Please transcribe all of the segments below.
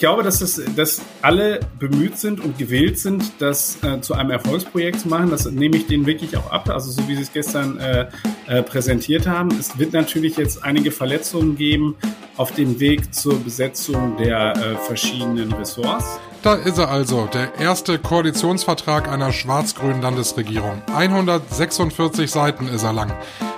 ich glaube, dass, das, dass alle bemüht sind und gewillt sind, das äh, zu einem Erfolgsprojekt zu machen. Das nehme ich denen wirklich auch ab. Also so wie sie es gestern äh, äh, präsentiert haben. Es wird natürlich jetzt einige Verletzungen geben auf dem Weg zur Besetzung der äh, verschiedenen Ressorts. Da ist er also, der erste Koalitionsvertrag einer schwarz-grünen Landesregierung. 146 Seiten ist er lang.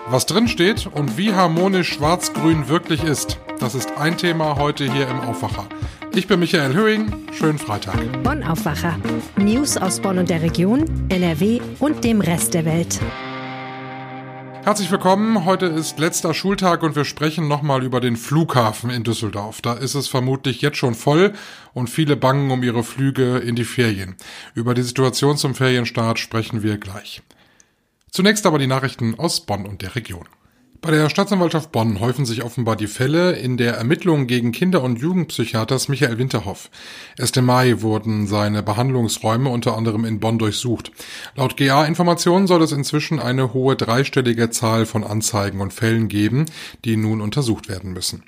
Was drin steht und wie harmonisch schwarz-grün wirklich ist, das ist ein Thema heute hier im Aufwacher. Ich bin Michael Höhing, schönen Freitag. Bonn Aufwacher. News aus Bonn und der Region, NRW und dem Rest der Welt. Herzlich willkommen. Heute ist letzter Schultag und wir sprechen nochmal über den Flughafen in Düsseldorf. Da ist es vermutlich jetzt schon voll und viele bangen um ihre Flüge in die Ferien. Über die Situation zum Ferienstart sprechen wir gleich. Zunächst aber die Nachrichten aus Bonn und der Region. Bei der Staatsanwaltschaft Bonn häufen sich offenbar die Fälle in der Ermittlung gegen Kinder- und Jugendpsychiaters Michael Winterhoff. Erst im Mai wurden seine Behandlungsräume unter anderem in Bonn durchsucht. Laut GA-Informationen soll es inzwischen eine hohe dreistellige Zahl von Anzeigen und Fällen geben, die nun untersucht werden müssen.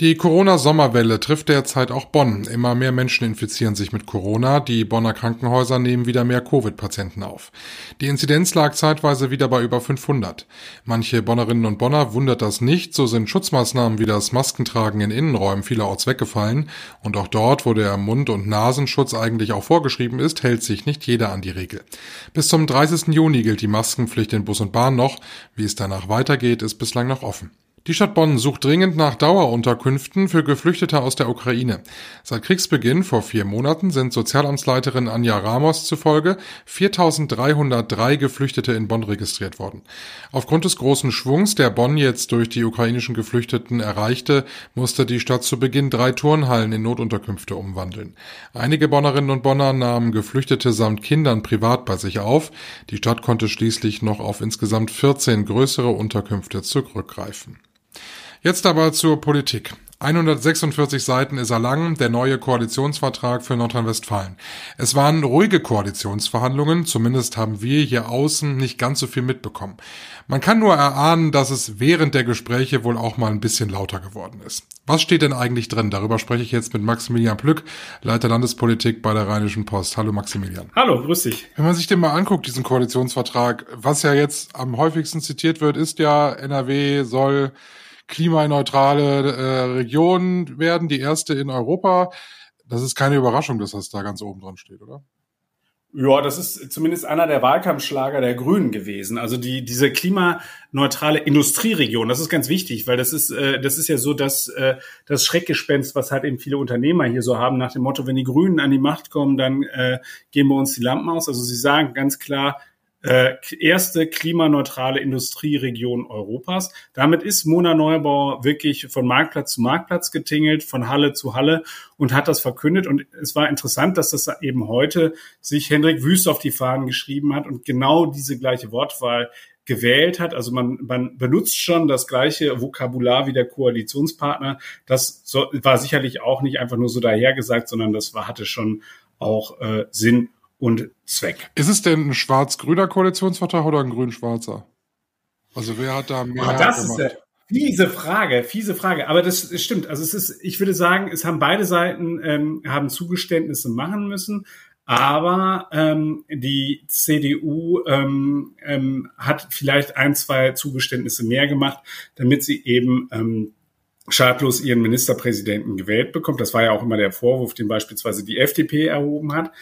Die Corona-Sommerwelle trifft derzeit auch Bonn. Immer mehr Menschen infizieren sich mit Corona. Die Bonner Krankenhäuser nehmen wieder mehr Covid-Patienten auf. Die Inzidenz lag zeitweise wieder bei über 500. Manche Bonnerinnen und Bonner wundert das nicht. So sind Schutzmaßnahmen wie das Maskentragen in Innenräumen vielerorts weggefallen. Und auch dort, wo der Mund- und Nasenschutz eigentlich auch vorgeschrieben ist, hält sich nicht jeder an die Regel. Bis zum 30. Juni gilt die Maskenpflicht in Bus und Bahn noch. Wie es danach weitergeht, ist bislang noch offen. Die Stadt Bonn sucht dringend nach Dauerunterkünften für Geflüchtete aus der Ukraine. Seit Kriegsbeginn vor vier Monaten sind Sozialamtsleiterin Anja Ramos zufolge 4.303 Geflüchtete in Bonn registriert worden. Aufgrund des großen Schwungs, der Bonn jetzt durch die ukrainischen Geflüchteten erreichte, musste die Stadt zu Beginn drei Turnhallen in Notunterkünfte umwandeln. Einige Bonnerinnen und Bonner nahmen Geflüchtete samt Kindern privat bei sich auf. Die Stadt konnte schließlich noch auf insgesamt 14 größere Unterkünfte zurückgreifen. Jetzt aber zur Politik. 146 Seiten ist er lang, der neue Koalitionsvertrag für Nordrhein-Westfalen. Es waren ruhige Koalitionsverhandlungen, zumindest haben wir hier außen nicht ganz so viel mitbekommen. Man kann nur erahnen, dass es während der Gespräche wohl auch mal ein bisschen lauter geworden ist. Was steht denn eigentlich drin? Darüber spreche ich jetzt mit Maximilian Plück, Leiter Landespolitik bei der Rheinischen Post. Hallo Maximilian. Hallo, grüß dich. Wenn man sich den mal anguckt, diesen Koalitionsvertrag, was ja jetzt am häufigsten zitiert wird, ist ja, NRW soll klimaneutrale äh, Region werden, die erste in Europa. Das ist keine Überraschung, dass das da ganz oben dran steht, oder? Ja, das ist zumindest einer der Wahlkampfschlager der Grünen gewesen. Also die diese klimaneutrale Industrieregion, das ist ganz wichtig, weil das ist äh, das ist ja so, dass äh, das Schreckgespenst, was halt eben viele Unternehmer hier so haben, nach dem Motto, wenn die Grünen an die Macht kommen, dann äh, gehen bei uns die Lampen aus. Also sie sagen ganz klar, äh, erste klimaneutrale Industrieregion Europas. Damit ist Mona Neubauer wirklich von Marktplatz zu Marktplatz getingelt, von Halle zu Halle und hat das verkündet. Und es war interessant, dass das eben heute sich Hendrik Wüst auf die Fahnen geschrieben hat und genau diese gleiche Wortwahl gewählt hat. Also man, man benutzt schon das gleiche Vokabular wie der Koalitionspartner. Das war sicherlich auch nicht einfach nur so dahergesagt, sondern das war, hatte schon auch äh, Sinn und Zweck. Ist es denn ein schwarz-grüner Koalitionsvertrag oder ein grün-schwarzer? Also wer hat da mehr oh, das gemacht? Ist eine fiese Frage, fiese Frage. Aber das stimmt. Also es ist, ich würde sagen, es haben beide Seiten ähm, haben Zugeständnisse machen müssen. Aber ähm, die CDU ähm, ähm, hat vielleicht ein, zwei Zugeständnisse mehr gemacht, damit sie eben ähm, schadlos ihren Ministerpräsidenten gewählt bekommt. Das war ja auch immer der Vorwurf, den beispielsweise die FDP erhoben hat.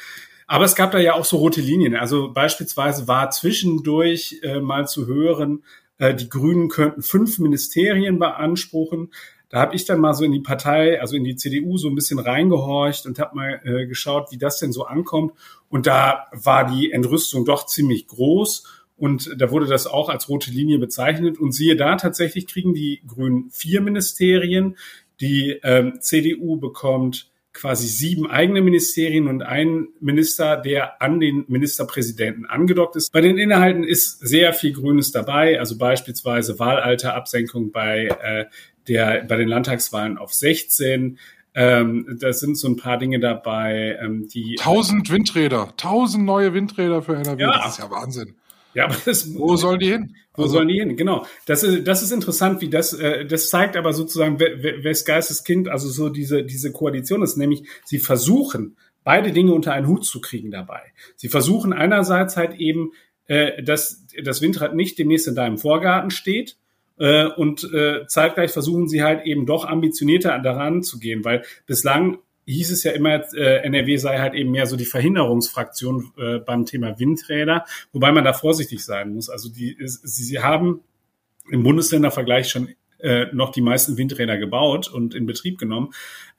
Aber es gab da ja auch so rote Linien. Also beispielsweise war zwischendurch äh, mal zu hören, äh, die Grünen könnten fünf Ministerien beanspruchen. Da habe ich dann mal so in die Partei, also in die CDU, so ein bisschen reingehorcht und habe mal äh, geschaut, wie das denn so ankommt. Und da war die Entrüstung doch ziemlich groß. Und da wurde das auch als rote Linie bezeichnet. Und siehe da, tatsächlich kriegen die Grünen vier Ministerien. Die ähm, CDU bekommt quasi sieben eigene Ministerien und ein Minister, der an den Ministerpräsidenten angedockt ist. Bei den Inhalten ist sehr viel Grünes dabei, also beispielsweise Wahlalterabsenkung bei äh, der bei den Landtagswahlen auf 16. Ähm, da sind so ein paar Dinge dabei, ähm, die tausend Windräder, tausend neue Windräder für NRW. Ja. Das ist ja Wahnsinn. Ja, aber das, wo sollen die hin? Wo also, sollen die hin? Genau. Das ist, das ist interessant, wie das, äh, das zeigt aber sozusagen, wes Geistes Kind, also so diese, diese Koalition ist, nämlich sie versuchen, beide Dinge unter einen Hut zu kriegen dabei. Sie versuchen einerseits halt eben, äh, dass das Windrad nicht demnächst in deinem Vorgarten steht, äh, und äh, zeitgleich versuchen sie halt eben doch ambitionierter daran zu gehen, weil bislang hieß es ja immer, äh, NRW sei halt eben mehr so die Verhinderungsfraktion äh, beim Thema Windräder, wobei man da vorsichtig sein muss. Also die, sie, sie haben im Bundesländervergleich schon äh, noch die meisten Windräder gebaut und in Betrieb genommen.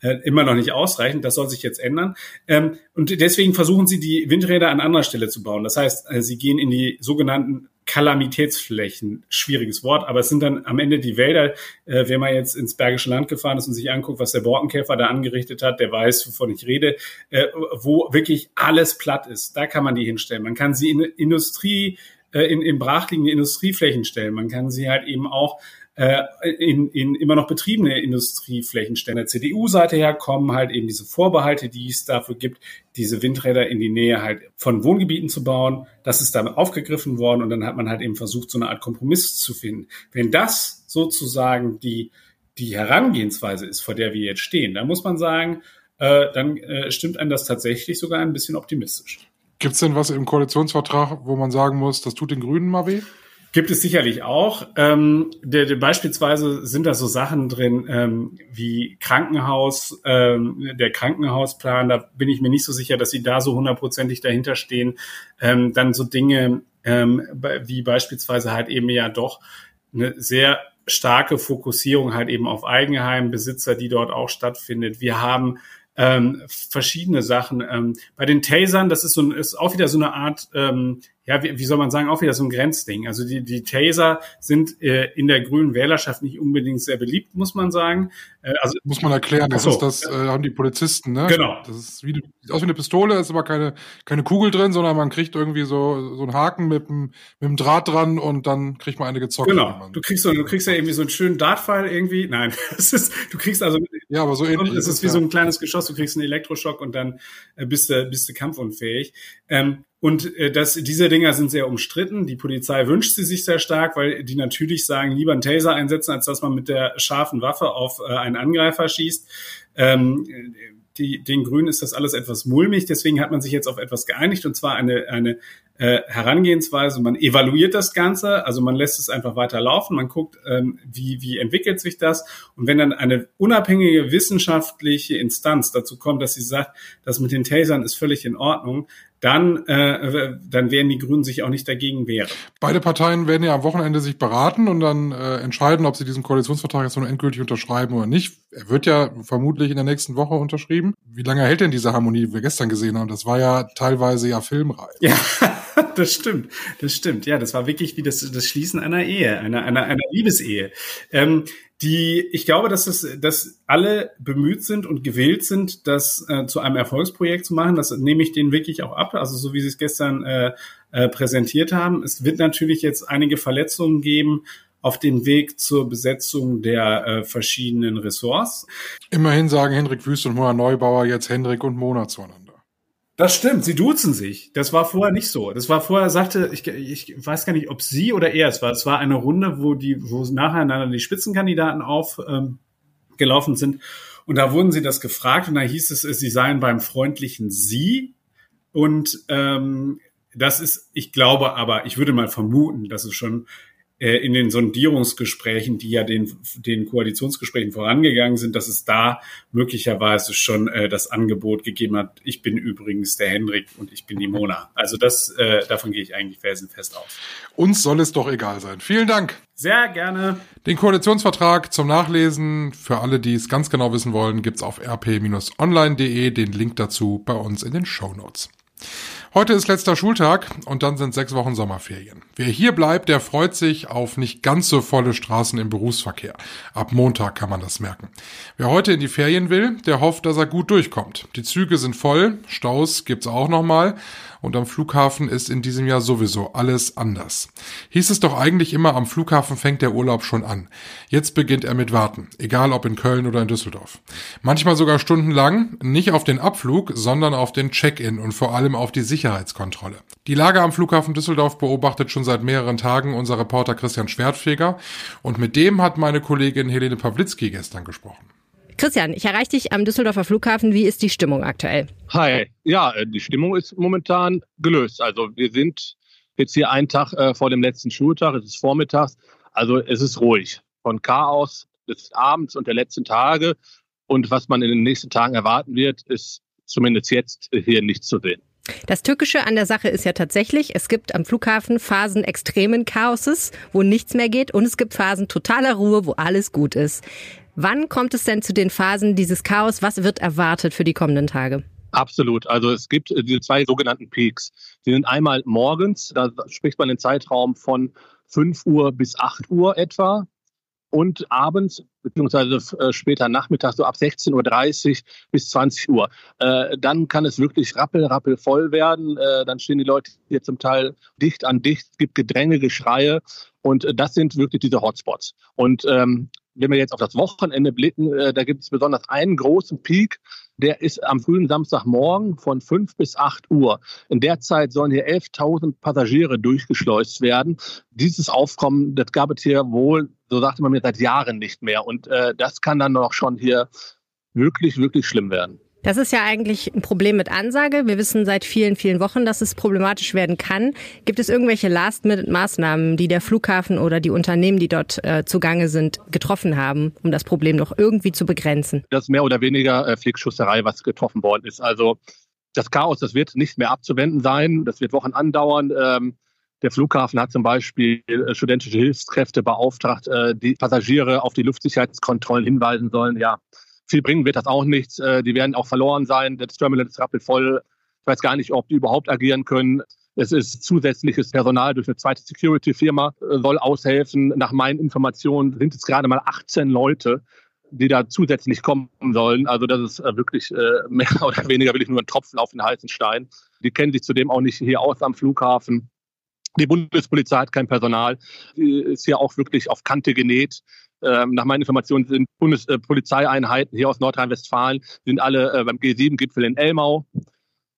Äh, immer noch nicht ausreichend. Das soll sich jetzt ändern. Ähm, und deswegen versuchen sie, die Windräder an anderer Stelle zu bauen. Das heißt, äh, sie gehen in die sogenannten Kalamitätsflächen, schwieriges Wort, aber es sind dann am Ende die Wälder. Äh, wenn man jetzt ins Bergische Land gefahren ist und sich anguckt, was der Borkenkäfer da angerichtet hat, der weiß, wovon ich rede, äh, wo wirklich alles platt ist. Da kann man die hinstellen. Man kann sie in Industrie, äh, in, in brachliegende Industrieflächen stellen. Man kann sie halt eben auch äh, in, in immer noch betriebene Industrieflächen stellen. Der CDU-Seite her kommen halt eben diese Vorbehalte, die es dafür gibt, diese Windräder in die Nähe halt von Wohngebieten zu bauen. Das ist damit aufgegriffen worden und dann hat man halt eben versucht, so eine Art Kompromiss zu finden. Wenn das sozusagen die, die Herangehensweise ist, vor der wir jetzt stehen, dann muss man sagen, äh, dann äh, stimmt einem das tatsächlich sogar ein bisschen optimistisch. Gibt es denn was im Koalitionsvertrag, wo man sagen muss, das tut den Grünen mal weh? Gibt es sicherlich auch. Ähm, der, der, beispielsweise sind da so Sachen drin ähm, wie Krankenhaus, ähm, der Krankenhausplan. Da bin ich mir nicht so sicher, dass sie da so hundertprozentig dahinter stehen. Ähm, dann so Dinge ähm, wie beispielsweise halt eben ja doch eine sehr starke Fokussierung halt eben auf Eigenheimbesitzer, die dort auch stattfindet. Wir haben ähm, verschiedene Sachen. Ähm, bei den Tasern, das ist so ist auch wieder so eine Art ähm, ja, wie, wie soll man sagen, auch wieder so ein Grenzding. Also die, die Taser sind äh, in der grünen Wählerschaft nicht unbedingt sehr beliebt, muss man sagen. Äh, also muss man erklären, das so, ist das, äh, haben die Polizisten, ne? Genau. Das ist wie, sieht aus wie eine Pistole, ist aber keine, keine Kugel drin, sondern man kriegt irgendwie so, so einen Haken mit einem, mit einem Draht dran und dann kriegt man eine gezockt. Genau. Du kriegst so, du kriegst ja irgendwie so einen schönen Dartpfeil irgendwie. Nein, es ist, du kriegst also, ja, aber so ähnlich. Es ist wie ja. so ein kleines Geschoss, du kriegst einen Elektroschock und dann äh, bist du, bist du kampfunfähig. Ähm, und äh, das, diese Dinger sind sehr umstritten. Die Polizei wünscht sie sich sehr stark, weil die natürlich sagen, lieber einen Taser einsetzen, als dass man mit der scharfen Waffe auf äh, einen Angreifer schießt. Ähm, die, den Grünen ist das alles etwas mulmig. Deswegen hat man sich jetzt auf etwas geeinigt, und zwar eine, eine äh, Herangehensweise. Man evaluiert das Ganze, also man lässt es einfach weiter laufen. Man guckt, ähm, wie, wie entwickelt sich das. Und wenn dann eine unabhängige wissenschaftliche Instanz dazu kommt, dass sie sagt, das mit den Tasern ist völlig in Ordnung, dann, äh, dann werden die Grünen sich auch nicht dagegen wehren. Beide Parteien werden ja am Wochenende sich beraten und dann äh, entscheiden, ob sie diesen Koalitionsvertrag jetzt nun endgültig unterschreiben oder nicht. Er wird ja vermutlich in der nächsten Woche unterschrieben. Wie lange hält denn diese Harmonie, die wir gestern gesehen haben? Das war ja teilweise ja filmreif. Ja, das stimmt. Das stimmt. Ja, das war wirklich wie das, das Schließen einer Ehe, einer, einer, einer Liebesehe. Ähm, die, ich glaube, dass es, dass alle bemüht sind und gewillt sind, das äh, zu einem Erfolgsprojekt zu machen. Das nehme ich denen wirklich auch ab. Also so wie sie es gestern äh, äh, präsentiert haben. Es wird natürlich jetzt einige Verletzungen geben auf dem Weg zur Besetzung der äh, verschiedenen Ressorts. Immerhin sagen Hendrik Wüst und Mona Neubauer jetzt Hendrik und Mona zueinander. Das stimmt, sie duzen sich. Das war vorher nicht so. Das war vorher, sagte, ich, ich weiß gar nicht, ob sie oder er es war. Es war eine Runde, wo die, wo nacheinander die Spitzenkandidaten aufgelaufen ähm, sind. Und da wurden sie das gefragt und da hieß es, sie seien beim freundlichen Sie. Und ähm, das ist, ich glaube aber, ich würde mal vermuten, dass es schon in den Sondierungsgesprächen, die ja den, den Koalitionsgesprächen vorangegangen sind, dass es da möglicherweise schon äh, das Angebot gegeben hat, ich bin übrigens der Hendrik und ich bin die Mona. Also das, äh, davon gehe ich eigentlich felsenfest aus. Uns soll es doch egal sein. Vielen Dank. Sehr gerne. Den Koalitionsvertrag zum Nachlesen für alle, die es ganz genau wissen wollen, gibt's auf rp-online.de. Den Link dazu bei uns in den Show Notes. Heute ist letzter Schultag und dann sind sechs Wochen Sommerferien. Wer hier bleibt, der freut sich auf nicht ganz so volle Straßen im Berufsverkehr. Ab Montag kann man das merken. Wer heute in die Ferien will, der hofft, dass er gut durchkommt. Die Züge sind voll, Staus gibt's auch nochmal und am Flughafen ist in diesem Jahr sowieso alles anders. Hieß es doch eigentlich immer, am Flughafen fängt der Urlaub schon an. Jetzt beginnt er mit Warten, egal ob in Köln oder in Düsseldorf. Manchmal sogar stundenlang, nicht auf den Abflug, sondern auf den Check-in und vor allem auf die Sicherheit Sicherheitskontrolle. Die Lage am Flughafen Düsseldorf beobachtet schon seit mehreren Tagen unser Reporter Christian Schwertfeger und mit dem hat meine Kollegin Helene Pawlitzki gestern gesprochen. Christian, ich erreiche dich am Düsseldorfer Flughafen. Wie ist die Stimmung aktuell? Hi, ja, äh, die Stimmung ist momentan gelöst. Also wir sind jetzt hier einen Tag äh, vor dem letzten Schultag, es ist vormittags. Also es ist ruhig. Von Chaos des Abends und der letzten Tage. Und was man in den nächsten Tagen erwarten wird, ist zumindest jetzt hier nichts zu sehen. Das Tückische an der Sache ist ja tatsächlich, es gibt am Flughafen Phasen extremen Chaoses, wo nichts mehr geht, und es gibt Phasen totaler Ruhe, wo alles gut ist. Wann kommt es denn zu den Phasen dieses Chaos? Was wird erwartet für die kommenden Tage? Absolut. Also es gibt äh, diese zwei sogenannten Peaks. Die sind einmal morgens, da spricht man den Zeitraum von 5 Uhr bis 8 Uhr etwa und abends beziehungsweise äh, später Nachmittag so ab 16.30 Uhr bis 20 Uhr. Äh, dann kann es wirklich rappel, rappel voll werden. Äh, dann stehen die Leute hier zum Teil dicht an dicht. Gibt Gedränge, Geschreie und äh, das sind wirklich diese Hotspots. Und ähm, wenn wir jetzt auf das Wochenende blicken, äh, da gibt es besonders einen großen Peak, der ist am frühen Samstagmorgen von 5 bis 8 Uhr. In der Zeit sollen hier 11.000 Passagiere durchgeschleust werden. Dieses Aufkommen, das gab es hier wohl, so sagte man mir, seit Jahren nicht mehr. Und äh, das kann dann noch schon hier wirklich, wirklich schlimm werden. Das ist ja eigentlich ein Problem mit Ansage. Wir wissen seit vielen, vielen Wochen, dass es problematisch werden kann. Gibt es irgendwelche Last-Minute-Maßnahmen, die der Flughafen oder die Unternehmen, die dort äh, zugange sind, getroffen haben, um das Problem noch irgendwie zu begrenzen? Das ist mehr oder weniger äh, Flickschusserei, was getroffen worden ist. Also das Chaos, das wird nicht mehr abzuwenden sein. Das wird Wochen andauern. Ähm, der Flughafen hat zum Beispiel äh, studentische Hilfskräfte beauftragt, äh, die Passagiere auf die Luftsicherheitskontrollen hinweisen sollen. Ja, viel bringen wird das auch nichts. Äh, die werden auch verloren sein. Das Terminal ist rappelvoll. Ich weiß gar nicht, ob die überhaupt agieren können. Es ist zusätzliches Personal durch eine zweite Security-Firma, äh, soll aushelfen. Nach meinen Informationen sind es gerade mal 18 Leute, die da zusätzlich kommen sollen. Also das ist äh, wirklich mehr oder weniger wirklich nur ein Tropfen auf den heißen Stein. Die kennen sich zudem auch nicht hier aus am Flughafen. Die Bundespolizei hat kein Personal, die ist hier auch wirklich auf Kante genäht. Ähm, nach meinen Informationen sind Bundespolizeieinheiten hier aus Nordrhein-Westfalen, sind alle äh, beim G7-Gipfel in Elmau.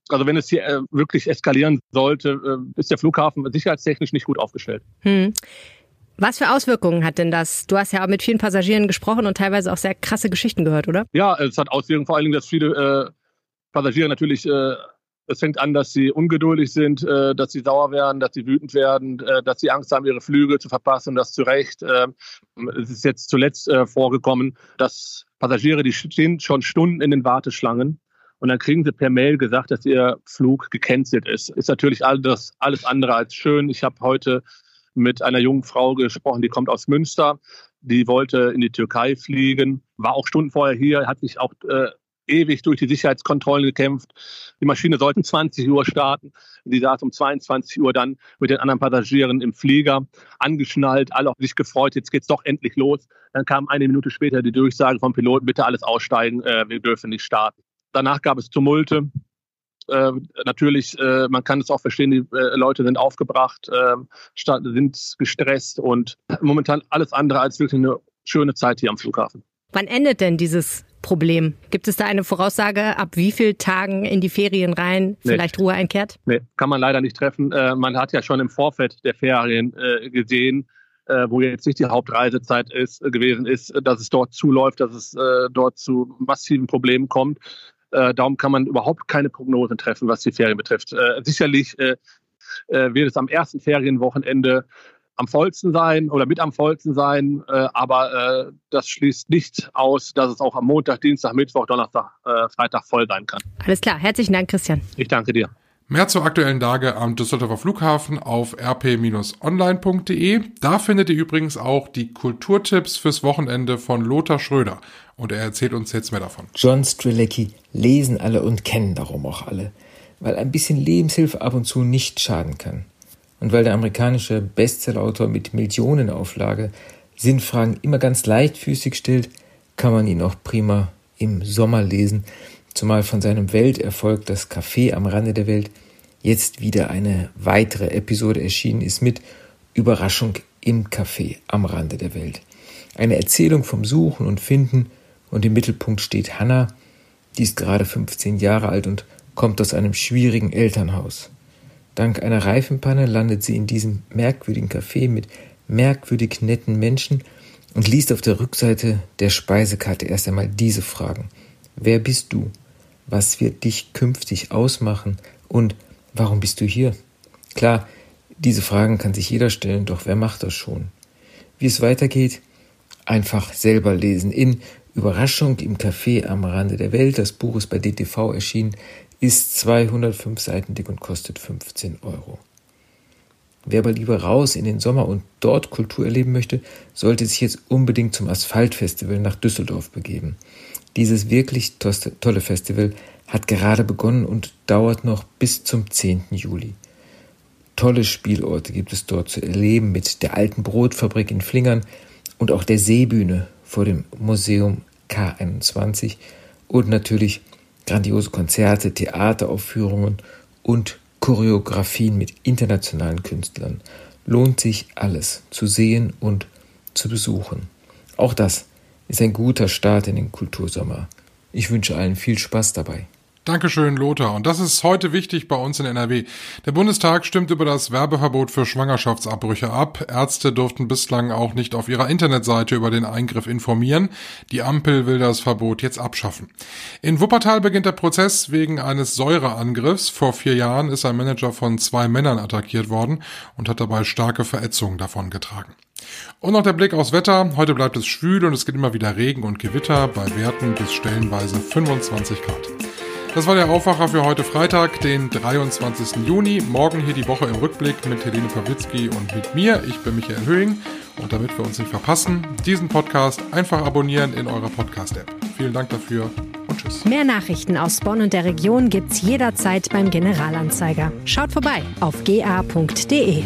Also wenn es hier äh, wirklich eskalieren sollte, äh, ist der Flughafen sicherheitstechnisch nicht gut aufgestellt. Hm. Was für Auswirkungen hat denn das? Du hast ja auch mit vielen Passagieren gesprochen und teilweise auch sehr krasse Geschichten gehört, oder? Ja, es hat Auswirkungen vor allen Dingen, dass viele äh, Passagiere natürlich äh, es fängt an, dass sie ungeduldig sind, äh, dass sie sauer werden, dass sie wütend werden, äh, dass sie Angst haben, ihre Flüge zu verpassen und das zu Recht. Äh, es ist jetzt zuletzt äh, vorgekommen, dass Passagiere, die stehen schon Stunden in den Warteschlangen und dann kriegen sie per Mail gesagt, dass ihr Flug gecancelt ist. Ist natürlich alles, alles andere als schön. Ich habe heute mit einer jungen Frau gesprochen, die kommt aus Münster. Die wollte in die Türkei fliegen, war auch Stunden vorher hier, hat sich auch äh, ewig durch die Sicherheitskontrollen gekämpft. Die Maschine sollte 20 Uhr starten. Die saß um 22 Uhr dann mit den anderen Passagieren im Flieger, angeschnallt, alle auf sich gefreut, jetzt geht's doch endlich los. Dann kam eine Minute später die Durchsage vom Piloten, bitte alles aussteigen, äh, wir dürfen nicht starten. Danach gab es Tumulte. Äh, natürlich, äh, man kann es auch verstehen, die äh, Leute sind aufgebracht, äh, sind gestresst und momentan alles andere als wirklich eine schöne Zeit hier am Flughafen. Wann endet denn dieses Problem? Gibt es da eine Voraussage, ab wie vielen Tagen in die Ferien rein vielleicht nee. Ruhe einkehrt? Nee, kann man leider nicht treffen. Äh, man hat ja schon im Vorfeld der Ferien äh, gesehen, äh, wo jetzt nicht die Hauptreisezeit ist, äh, gewesen ist, dass es dort zuläuft, dass es äh, dort zu massiven Problemen kommt. Äh, darum kann man überhaupt keine Prognosen treffen, was die Ferien betrifft. sicherlich wird es am ersten Ferienwochenende am vollsten sein oder mit am vollsten sein, äh, aber äh, das schließt nicht aus, dass es auch am Montag, Dienstag, Mittwoch, Donnerstag, äh, Freitag voll sein kann. Alles klar, herzlichen Dank, Christian. Ich danke dir. Mehr zur aktuellen Lage am Düsseldorfer Flughafen auf rp-online.de. Da findet ihr übrigens auch die Kulturtipps fürs Wochenende von Lothar Schröder. Und er erzählt uns jetzt mehr davon. John Strilecki lesen alle und kennen darum auch alle, weil ein bisschen Lebenshilfe ab und zu nicht schaden kann. Und weil der amerikanische Bestsellerautor mit Millionenauflage Sinnfragen immer ganz leichtfüßig stellt, kann man ihn auch prima im Sommer lesen, zumal von seinem Welterfolg Das Café am Rande der Welt jetzt wieder eine weitere Episode erschienen ist mit Überraschung im Café am Rande der Welt. Eine Erzählung vom Suchen und Finden und im Mittelpunkt steht Hannah, die ist gerade 15 Jahre alt und kommt aus einem schwierigen Elternhaus. Dank einer Reifenpanne landet sie in diesem merkwürdigen Café mit merkwürdig netten Menschen und liest auf der Rückseite der Speisekarte erst einmal diese Fragen. Wer bist du? Was wird dich künftig ausmachen? Und warum bist du hier? Klar, diese Fragen kann sich jeder stellen, doch wer macht das schon? Wie es weitergeht? Einfach selber lesen. In Überraschung im Café am Rande der Welt, das Buch ist bei DTV erschienen, ist 205 Seiten dick und kostet 15 Euro. Wer aber lieber raus in den Sommer und dort Kultur erleben möchte, sollte sich jetzt unbedingt zum Asphaltfestival nach Düsseldorf begeben. Dieses wirklich tolle Festival hat gerade begonnen und dauert noch bis zum 10. Juli. Tolle Spielorte gibt es dort zu erleben mit der alten Brotfabrik in Flingern und auch der Seebühne vor dem Museum K21 und natürlich grandiose Konzerte, Theateraufführungen und Choreografien mit internationalen Künstlern. Lohnt sich alles zu sehen und zu besuchen. Auch das ist ein guter Start in den Kultursommer. Ich wünsche allen viel Spaß dabei. Dankeschön, Lothar. Und das ist heute wichtig bei uns in NRW. Der Bundestag stimmt über das Werbeverbot für Schwangerschaftsabbrüche ab. Ärzte durften bislang auch nicht auf ihrer Internetseite über den Eingriff informieren. Die Ampel will das Verbot jetzt abschaffen. In Wuppertal beginnt der Prozess wegen eines Säureangriffs. Vor vier Jahren ist ein Manager von zwei Männern attackiert worden und hat dabei starke Verätzungen davongetragen. Und noch der Blick aufs Wetter. Heute bleibt es schwül und es geht immer wieder Regen und Gewitter bei Werten bis stellenweise 25 Grad. Das war der Aufwacher für heute Freitag, den 23. Juni. Morgen hier die Woche im Rückblick mit Helene Pawlitzki und mit mir. Ich bin Michael Höhing. Und damit wir uns nicht verpassen, diesen Podcast einfach abonnieren in eurer Podcast-App. Vielen Dank dafür und tschüss. Mehr Nachrichten aus Bonn und der Region gibt's jederzeit beim Generalanzeiger. Schaut vorbei auf ga.de.